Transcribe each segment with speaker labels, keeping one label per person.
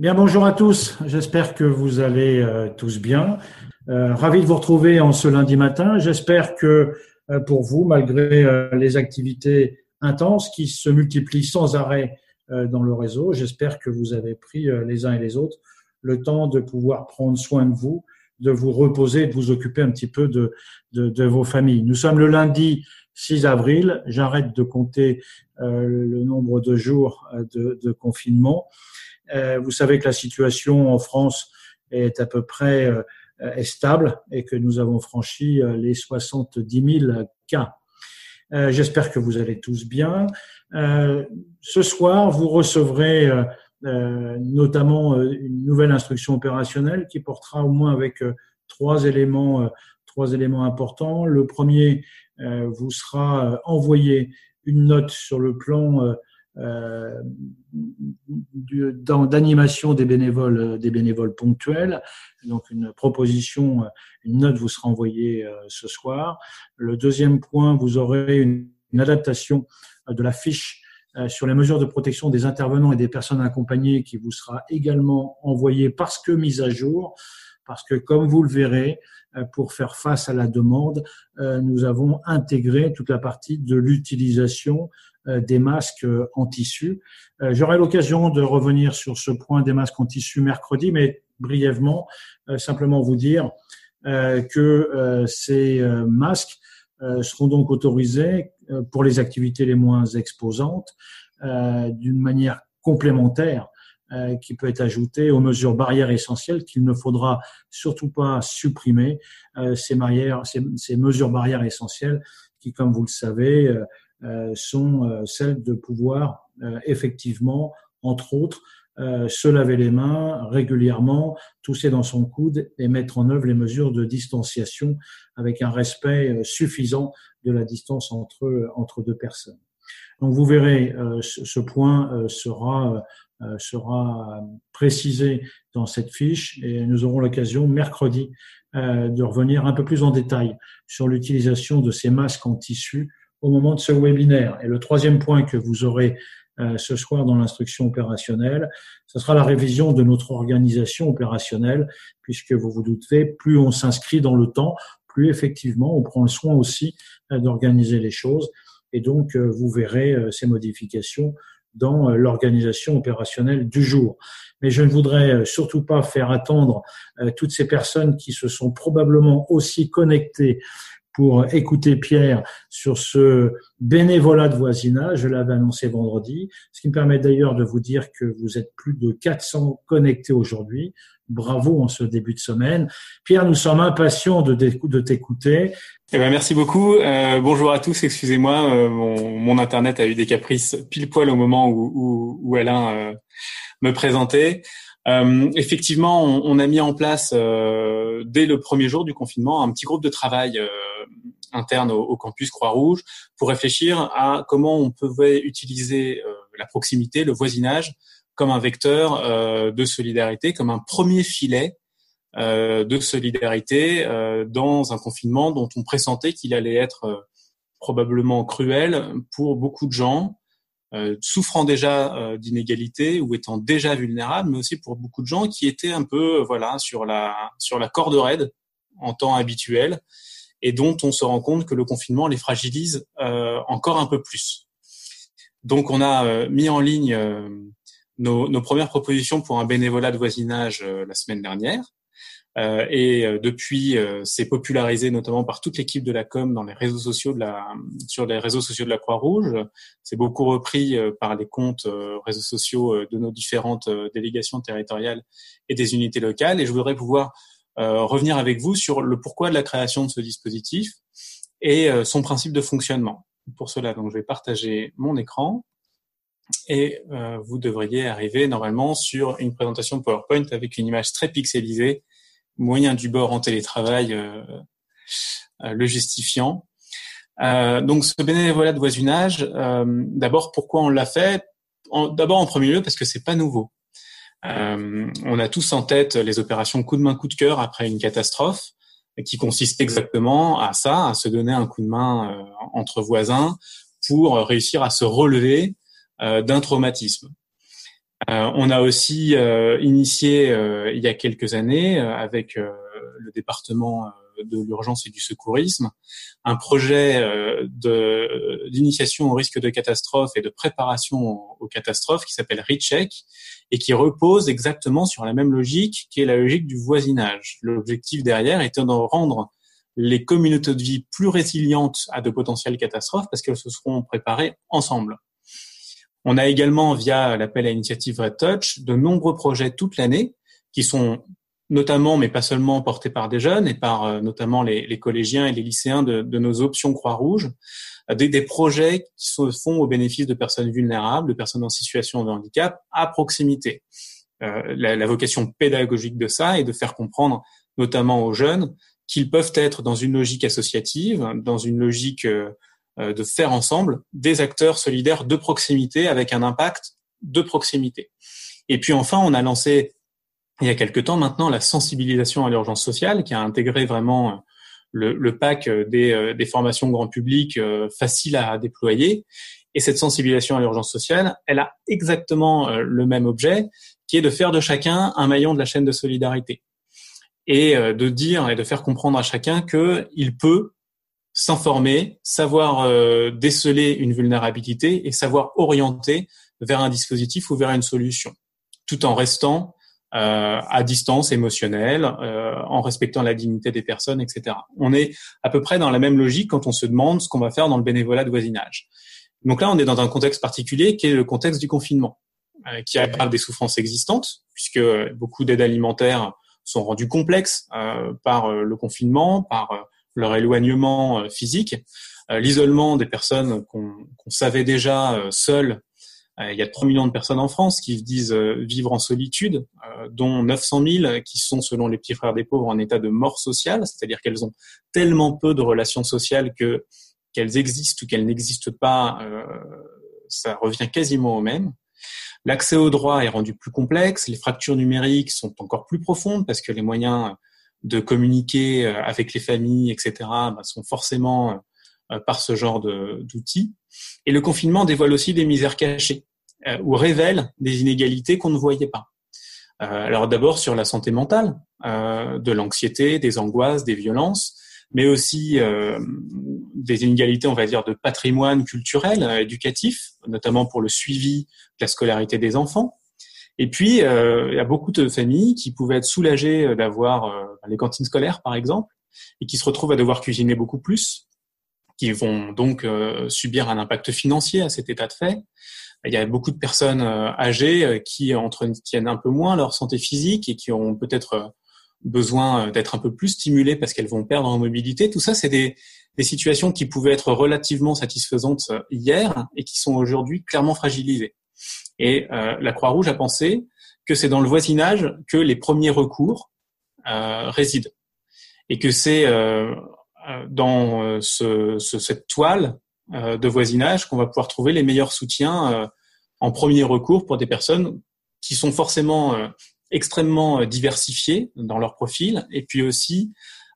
Speaker 1: Bien, bonjour à tous. J'espère que vous allez euh, tous bien. Euh, ravi de vous retrouver en ce lundi matin. J'espère que euh, pour vous, malgré euh, les activités intenses qui se multiplient sans arrêt euh, dans le réseau, j'espère que vous avez pris les uns et les autres le temps de pouvoir prendre soin de vous, de vous reposer, de vous occuper un petit peu de, de, de vos familles. Nous sommes le lundi 6 avril. J'arrête de compter le nombre de jours de, de confinement. Euh, vous savez que la situation en France est à peu près euh, est stable et que nous avons franchi euh, les 70 000 cas. J'espère que vous allez tous bien. ce soir, vous recevrez notamment une nouvelle instruction opérationnelle qui portera au moins avec trois éléments, trois éléments importants. Le premier vous sera envoyé une note sur le plan euh, d'animation des bénévoles, euh, des bénévoles ponctuels. Donc une proposition, euh, une note vous sera envoyée ce soir. Le deuxième point, vous aurez une, adaptation de la fiche sur les mesures de protection des intervenants et des personnes accompagnées qui vous sera également envoyée parce que mise à jour, parce que comme vous le verrez, pour faire face à la demande, nous avons intégré toute la partie de l'utilisation euh, des masques euh, en tissu. Euh, j'aurai l'occasion de revenir sur ce point des masques en tissu mercredi, mais brièvement, simplement vous dire que ces masques seront donc autorisés pour les activités les moins exposantes d'une manière complémentaire qui peut être ajoutée aux mesures barrières essentielles qu'il ne faudra surtout pas supprimer ces, ces, mesures barrières essentielles qui, comme vous le savez, euh, sont euh, celles de pouvoir euh, effectivement, entre autres, se laver les mains régulièrement, tousser dans son coude et mettre en œuvre les mesures de distanciation avec un respect suffisant de la distance entre, entre deux personnes. Donc vous verrez, ce point sera, sera précisé dans cette fiche et nous aurons l'occasion mercredi de revenir un peu plus en détail sur l'utilisation de ces masques en tissu au moment de ce webinaire. Et le troisième point que vous aurez euh, ce soir dans l'instruction opérationnelle, ce sera la révision de notre organisation opérationnelle, puisque vous vous doutez, plus on s'inscrit dans le temps, plus effectivement on prend le soin aussi euh, d'organiser les choses. Et donc, euh, vous verrez ces modifications dans l'organisation opérationnelle du jour. Mais je ne voudrais surtout pas faire attendre toutes ces personnes qui se sont probablement aussi connectées pour écouter Pierre sur ce bénévolat de voisinage. Je l'avais annoncé vendredi, ce qui me permet d'ailleurs de vous dire que vous êtes plus de 400 connectés aujourd'hui. Bravo en ce début de semaine. Pierre, nous sommes impatients de, t'écouter.
Speaker 2: Eh ben, merci beaucoup. Euh, bonjour à tous. Excusez-moi, euh, mon, mon, internet a eu des caprices pile poil au moment où, où, où Alain euh, me présentait. Euh, effectivement, on, a mis en place euh, dès le premier jour du confinement un petit groupe de travail euh, interne au, campus Croix-Rouge pour réfléchir à comment on pouvait utiliser la proximité, le voisinage, comme un vecteur de solidarité, comme un premier filet de solidarité dans un confinement dont on pressentait qu'il allait être probablement cruel pour beaucoup de gens euh, souffrant déjà euh, d'inégalités ou étant déjà vulnérables, mais aussi pour beaucoup de gens qui étaient un peu euh, voilà sur la sur la corde raide en temps habituel et dont on se rend compte que le confinement les fragilise encore un peu plus. Donc on a mis en ligne nos, nos, premières propositions pour un bénévolat de voisinage la semaine dernière. Euh, et euh, depuis, euh, c'est popularisé notamment par toute l'équipe de la com dans les réseaux sociaux de la, sur les réseaux sociaux de la Croix-Rouge. C'est beaucoup repris par les comptes réseaux sociaux de nos différentes délégations territoriales et des unités locales. Et je voudrais pouvoir revenir avec vous sur le pourquoi de la création de ce dispositif et son principe de fonctionnement. Pour cela, donc, je vais partager mon écran et vous devriez arriver normalement sur une présentation PowerPoint avec une image très pixelisée moyen du bord en télétravail euh, euh, le justifiant. Euh, donc ce bénévolat de voisinage, d'abord pourquoi on l'a fait? D'abord en premier lieu parce que c'est pas nouveau. on a tous en tête les opérations coup de main coup de cœur après une catastrophe qui consiste exactement à ça, à se donner un coup de main entre voisins pour réussir à se relever d'un traumatisme. On a aussi initié il y a quelques années avec le département de l'urgence et du secourisme, un projet euh, d'initiation au risque de catastrophe et de préparation aux, catastrophes qui s'appelle Recheck et qui repose exactement sur la même logique qui est la logique du voisinage. L'objectif derrière étant de rendre les communautés de vie plus résilientes à de potentielles catastrophes parce qu'elles se seront préparées ensemble. On a également, via l'appel à initiative Red Touch, de nombreux projets toute l'année qui sont notamment, mais pas seulement, portés par des jeunes et par euh, notamment les, les, collégiens et les lycéens de, de nos options Croix-Rouge, euh, des, des, projets qui se font au bénéfice de personnes vulnérables, de personnes en situation de handicap, à proximité. Euh, la, la, vocation pédagogique de ça est de faire comprendre, notamment aux jeunes, qu'ils peuvent être dans une logique associative, dans une logique euh, de faire ensemble des acteurs solidaires de proximité avec un impact de proximité. Et puis enfin, on a lancé il y a quelque temps maintenant la sensibilisation à l'urgence sociale qui a intégré vraiment euh, le, pack euh, des, euh, des, formations grand public faciles à déployer. Et cette sensibilisation à l'urgence sociale, elle a exactement le même objet, qui est de faire de chacun un maillon de la chaîne de solidarité et de dire et de faire comprendre à chacun qu'il peut s'informer, savoir déceler une vulnérabilité et savoir orienter vers un dispositif ou vers une solution, tout en restant euh, à distance émotionnelle, euh, en respectant la dignité des personnes, etc. On est à peu près dans la même logique quand on se demande ce qu'on va faire dans le bénévolat de voisinage. Donc là, on est dans un contexte particulier qui est le contexte du confinement, euh, qui aggrave des souffrances existantes, puisque beaucoup d'aides alimentaires sont rendues complexes par le confinement, par leur éloignement physique, l'isolement des personnes qu'on savait déjà seules. Euh, il y a 3 millions de personnes en France qui disent euh, vivre en solitude, euh, dont 900 000 qui sont, selon les petits frères des pauvres, en état de mort sociale, c'est-à-dire qu'elles ont tellement peu de relations sociales que qu'elles existent ou qu'elles n'existent pas, ça revient quasiment au même. L'accès au droit est rendu plus complexe, les fractures numériques sont encore plus profondes parce que les moyens de communiquer avec les familles, etc., bah, sont forcément par ce genre d'outils. Et le confinement dévoile aussi des misères cachées. Euh, ou révèle des inégalités qu'on ne voyait pas. Euh, alors d'abord sur la santé mentale, euh, de l'anxiété, des angoisses, des violences, mais aussi des inégalités, on va dire, de patrimoine culturel, éducatif, notamment pour le suivi de la scolarité des enfants. Et puis, il y a beaucoup de familles qui pouvaient être soulagées d'avoir les cantines scolaires, par exemple, et qui se retrouvent à devoir cuisiner beaucoup plus, qui vont donc subir un impact financier à cet état de fait. Il y a beaucoup de personnes euh, âgées euh, qui entretiennent un peu moins leur santé physique et qui ont peut-être euh, besoin d'être un peu plus stimulées parce qu'elles vont perdre en mobilité. Tout ça, c'est des, des situations qui pouvaient être relativement satisfaisantes hier et qui sont aujourd'hui clairement fragilisées. Et euh, la Croix-Rouge a pensé que c'est dans le voisinage que les premiers recours euh, résident et que c'est euh, dans ce, ce, cette toile de voisinage qu'on va pouvoir trouver les meilleurs soutiens en premier recours pour des personnes qui sont forcément extrêmement diversifiées dans leur profil et puis aussi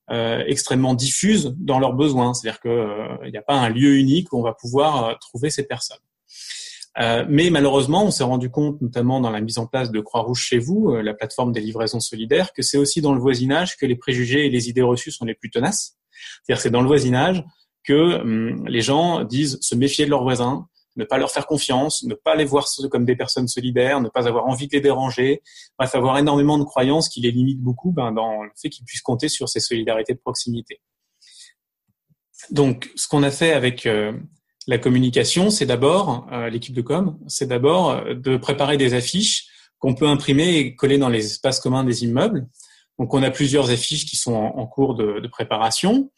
Speaker 2: extrêmement diffuses dans leurs besoins. C'est-à-dire qu'il n'y a pas un lieu unique où on va pouvoir trouver ces personnes. Euh, mais malheureusement, on s'est rendu compte, notamment dans la mise en place de Croix-Rouge chez vous, la plateforme des livraisons solidaires, que c'est aussi dans le voisinage que les préjugés et les idées reçues sont les plus tenaces. C'est-à-dire c'est dans le voisinage que hum, les gens disent se méfier de leurs voisins, ne pas leur faire confiance, ne pas les voir comme des personnes solidaires, ne pas avoir envie de les déranger, bref, avoir énormément de croyances qui les limitent beaucoup ben, dans le fait qu'ils puissent compter sur ces solidarités de proximité. Donc, ce qu'on a fait avec euh, la communication, c'est d'abord, euh, l'équipe de com, c'est d'abord euh, de préparer des affiches qu'on peut imprimer et coller dans les espaces communs des immeubles. Donc, on a plusieurs affiches qui sont en, cours de, préparation.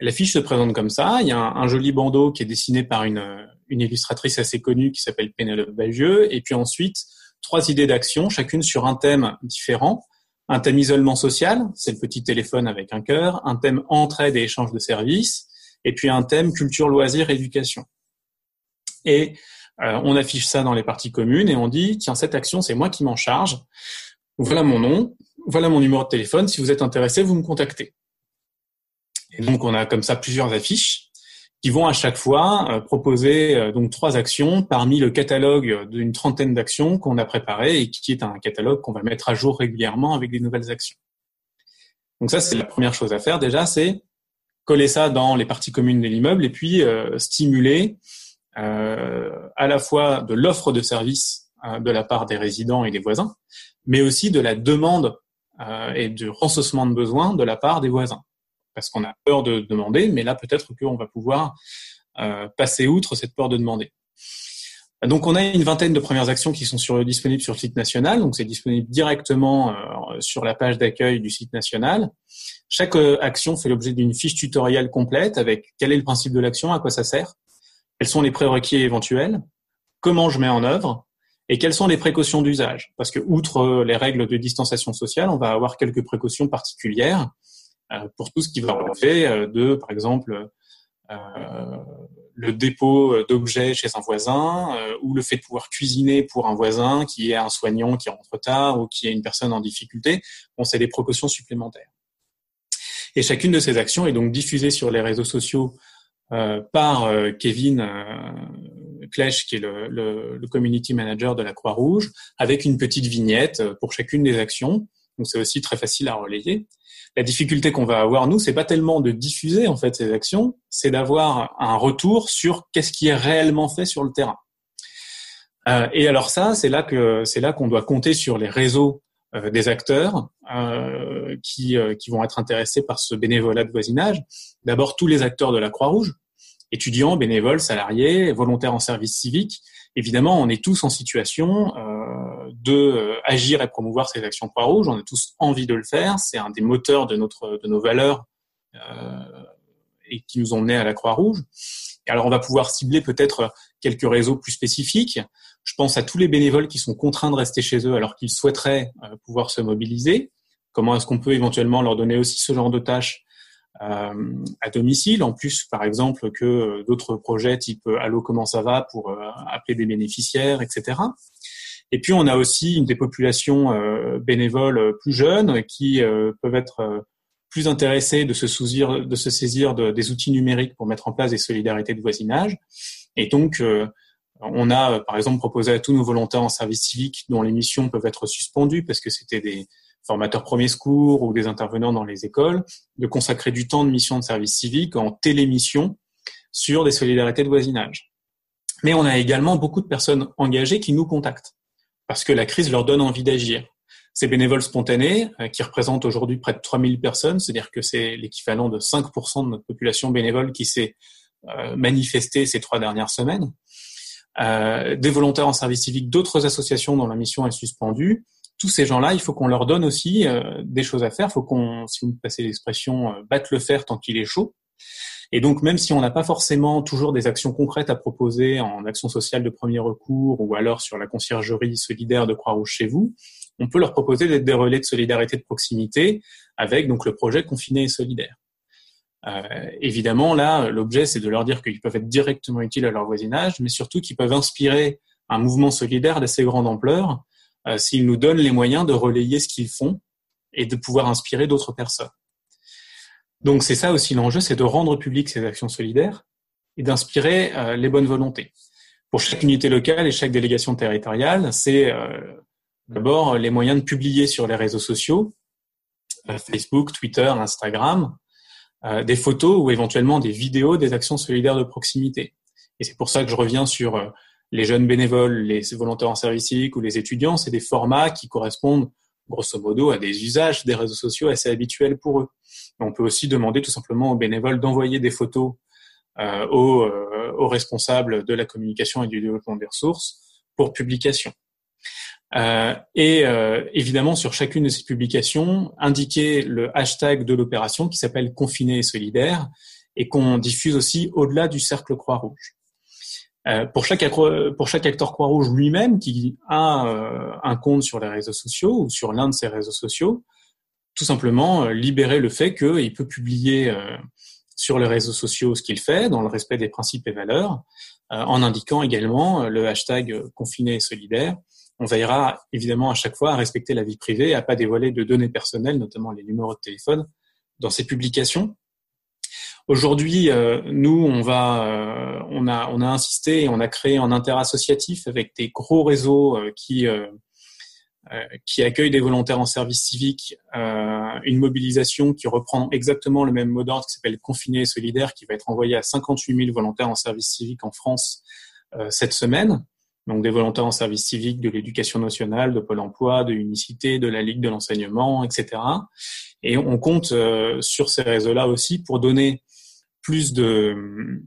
Speaker 2: L'affiche se présente comme ça. Il y a un, joli bandeau qui est dessiné par une, une illustratrice assez connue qui s'appelle Pénélope Bagieux. Et puis ensuite, trois idées d'action, chacune sur un thème différent. Un thème isolement social, c'est le petit téléphone avec un cœur. Un thème entraide et échange de services. Et puis un thème culture, loisirs, éducation. Et euh, on affiche ça dans les parties communes et on dit, tiens, cette action, c'est moi qui m'en charge. Voilà mon nom, voilà mon numéro de téléphone. Si vous êtes intéressé, vous me contactez. Et donc, on a comme ça plusieurs affiches qui vont à chaque fois proposer donc trois actions parmi le catalogue d'une trentaine d'actions qu'on a préparé et qui est un catalogue qu'on va mettre à jour régulièrement avec des nouvelles actions. Donc ça, c'est la première chose à faire déjà, c'est coller ça dans les parties communes de l'immeuble et puis stimuler à la fois de l'offre de services de la part des résidents et des voisins, mais aussi de la demande euh, et du renseignement de besoins de la part des voisins. Parce qu'on a peur de demander, mais là peut-être qu'on va pouvoir euh, passer outre cette peur de demander. Donc on a une vingtaine de premières actions qui sont sur, disponibles sur le site national, donc c'est disponible directement euh, sur la page d'accueil du site national. Chaque action fait l'objet d'une fiche tutoriel complète avec quel est le principe de l'action, à quoi ça sert, quels sont les prérequis éventuels, comment je mets en œuvre, et quelles sont les précautions d'usage Parce que outre euh, les règles de distanciation sociale, on va avoir quelques précautions particulières euh, pour tout ce qui va relever euh, de, par exemple, le dépôt d'objets chez un voisin ou le fait de pouvoir cuisiner pour un voisin qui est un soignant qui rentre tard ou qui est une personne en difficulté. Bon, c'est des précautions supplémentaires. Et chacune de ces actions est donc diffusée sur les réseaux sociaux par Kevin Klech, qui est le, le, community manager de la Croix-Rouge, avec une petite vignette euh, pour chacune des actions. Donc c'est aussi très facile à relayer. La difficulté qu'on va avoir nous, c'est pas tellement de diffuser en fait ces actions, c'est d'avoir un retour sur qu'est-ce qui est réellement fait sur le terrain. Euh, et alors ça, c'est là que c'est là qu'on doit compter sur les réseaux euh, des acteurs euh, qui, qui vont être intéressés par ce bénévolat de voisinage. D'abord tous les acteurs de la Croix-Rouge, étudiants, bénévoles, salariés, volontaires en service civique. Évidemment, on est tous en situation de euh, agir et promouvoir ces actions Croix-Rouge. On a tous envie de le faire. C'est un des moteurs de notre de nos valeurs euh, et qui nous ont menés à la Croix-Rouge. Et alors, on va pouvoir cibler peut-être quelques réseaux plus spécifiques. Je pense à tous les bénévoles qui sont contraints de rester chez eux alors qu'ils souhaiteraient euh, pouvoir se mobiliser. Comment est-ce qu'on peut éventuellement leur donner aussi ce genre de tâches à domicile, en plus par exemple que d'autres projets type Allo comment ça va? pour appeler des bénéficiaires, etc. Et puis on a aussi des populations bénévoles plus jeunes qui peuvent être plus intéressés de se saisir, de se saisir des outils numériques pour mettre en place des solidarités de voisinage. Et donc, on a, par exemple, proposé à tous nos volontaires en service civique dont les missions peuvent être suspendues parce que c'était des, formateurs premiers secours ou des intervenants dans les écoles, de consacrer du temps de mission de service civique en télémission sur des solidarités de voisinage. Mais on a également beaucoup de personnes engagées qui nous contactent parce que la crise leur donne envie d'agir. Ces bénévoles spontanés, euh, qui représentent aujourd'hui près de 3000 personnes, c'est-à-dire que c'est l'équivalent de 5% de notre population bénévole qui s'est euh, manifestée ces trois dernières semaines, euh, des volontaires en service civique d'autres associations dont la mission est suspendue, tous ces gens-là, il faut qu'on leur donne aussi des choses à faire. Il faut qu'on, si vous me passez l'expression, batte le fer tant qu'il est chaud. Et donc, même si on n'a pas forcément toujours des actions concrètes à proposer en action sociale de premier recours ou alors sur la conciergerie solidaire de Croix-Rouge chez vous, on peut leur proposer d'être des relais de solidarité de proximité avec donc le projet Confiné et solidaire. Euh, évidemment, là, l'objet, c'est de leur dire qu'ils peuvent être directement utiles à leur voisinage, mais surtout qu'ils peuvent inspirer un mouvement solidaire d'assez grande ampleur euh, s'ils nous donnent les moyens de relayer ce qu'ils font et de pouvoir inspirer d'autres personnes. Donc c'est ça aussi l'enjeu, c'est de rendre public ces actions solidaires et d'inspirer euh, les bonnes volontés. Pour chaque unité locale et chaque délégation territoriale, c'est euh, d'abord les moyens de publier sur les réseaux sociaux, Facebook, Twitter, Instagram, des photos ou éventuellement des vidéos des actions solidaires de proximité. Et c'est pour ça que je reviens sur les jeunes bénévoles, les volontaires en service civique ou les étudiants, c'est des formats qui correspondent grosso modo à des usages des réseaux sociaux assez habituels pour eux. On peut aussi demander tout simplement aux bénévoles d'envoyer des photos euh, aux, euh, aux, responsables de la communication et du développement des ressources pour publication. Euh, et évidemment, sur chacune de ces publications, indiquer le hashtag de l'opération qui s'appelle Confiné et solidaire et qu'on diffuse aussi au-delà du cercle Croix-Rouge. Euh, pour chaque acteur Croix-Rouge lui-même qui a euh, un compte sur les réseaux sociaux ou sur l'un de ses réseaux sociaux, tout simplement euh, libérer le fait qu'il peut publier sur les réseaux sociaux ce qu'il fait dans le respect des principes et valeurs, en indiquant également le hashtag confiné et solidaire. On veillera évidemment à chaque fois à respecter la vie privée, à pas dévoiler de données personnelles, notamment les numéros de téléphone, dans ces publications Aujourd'hui, nous, on va, on a, on a insisté et on a créé un interassociatif avec des gros réseaux qui euh, qui accueille des volontaires en service civique, euh, une mobilisation qui reprend exactement le même mot d'ordre qui s'appelle Confiné et solidaire, qui va être envoyé à 58 000 volontaires en service civique en France euh, cette semaine. Donc des volontaires en service civique de l'éducation nationale, de Pôle Emploi, de l'unicité, de la Ligue de l'enseignement, etc. Et on compte sur ces réseaux-là aussi pour donner plus de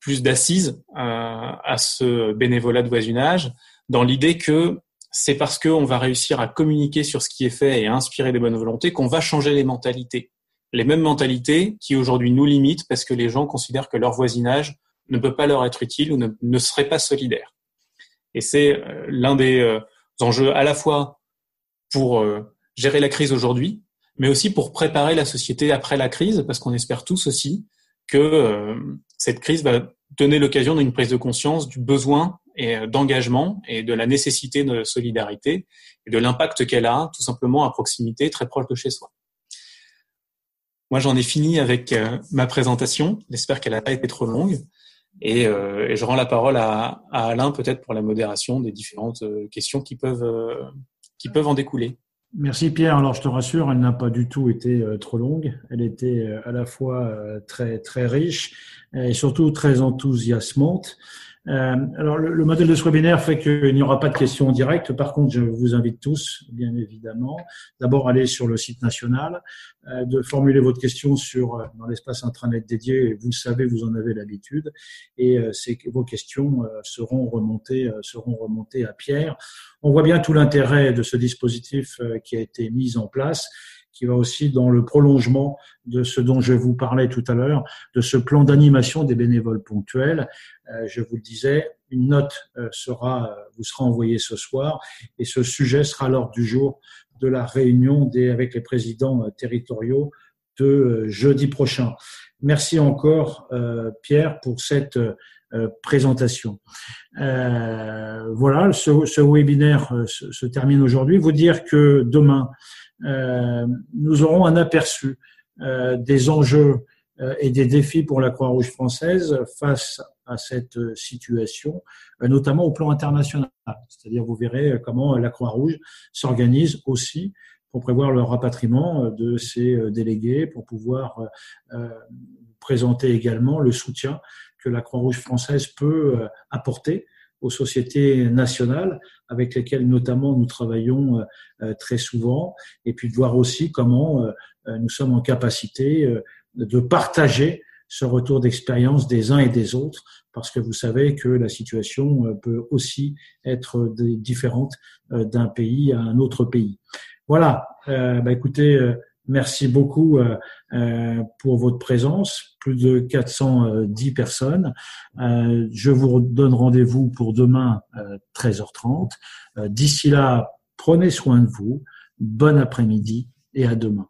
Speaker 2: plus d'assises à ce bénévolat de voisinage, dans l'idée que c'est parce qu'on va réussir à communiquer sur ce qui est fait et à inspirer des bonnes volontés qu'on va changer les mentalités. Les mêmes mentalités qui aujourd'hui nous limitent parce que les gens considèrent que leur voisinage ne peut pas leur être utile ou ne, serait pas solidaire. Et c'est euh, l'un des euh, enjeux à la fois pour euh, gérer la crise aujourd'hui, mais aussi pour préparer la société après la crise, parce qu'on espère tous aussi que cette crise va donner l'occasion d'une prise de conscience du besoin et euh, d'engagement et de la nécessité de solidarité et de l'impact qu'elle a tout simplement à proximité, très proche de chez soi. Moi, j'en ai fini avec euh, ma présentation. J'espère qu'elle n'a pas été trop longue. Et, euh, et, je rends la parole à, à Alain peut-être pour la modération des différentes questions qui peuvent, qui peuvent en découler.
Speaker 1: Merci Pierre. Alors je te rassure, elle n'a pas du tout été trop longue. Elle était à la fois très très riche et surtout très enthousiasmante. Euh, alors, le, le, modèle de ce webinaire fait qu'il n'y aura pas de questions directes. Par contre, je vous invite tous, bien évidemment, d'abord aller sur le site national, euh, de formuler votre question sur euh, dans l'espace intranet dédié. Vous savez, vous en avez l'habitude, et euh, vos questions seront remontées, seront remontées à Pierre. On voit bien tout l'intérêt de ce dispositif qui a été mis en place qui va aussi dans le prolongement de ce dont je vous parlais tout à l'heure, de ce plan d'animation des bénévoles ponctuels. Euh, je vous le disais, une note euh, sera, euh, vous sera envoyée ce soir et ce sujet sera lors du jour de la réunion des, avec les présidents territoriaux de jeudi prochain. Merci encore, Pierre, pour cette présentation. voilà, ce, ce webinaire se, se termine aujourd'hui. Vous dire que demain, euh, nous aurons un aperçu euh, des enjeux euh, et des défis pour la Croix-Rouge française face à cette situation, notamment au plan international. C'est-à-dire, vous verrez comment la Croix-Rouge s'organise aussi pour prévoir le rapatriement de ces délégués, pour pouvoir présenter également le soutien que la Croix-Rouge française peut apporter aux sociétés nationales avec lesquelles notamment nous travaillons euh, euh, très souvent, et puis de voir aussi comment euh, nous sommes en capacité de partager ce retour d'expérience des uns et des autres, parce que vous savez que la situation peut aussi être différente d'un pays à un autre pays. Voilà, bah écoutez, Merci beaucoup euh, euh, pour votre présence, plus de 410 personnes. Euh, je vous donne rendez-vous pour demain 13h30. D'ici là, prenez soin de vous. Bon après-midi et à demain.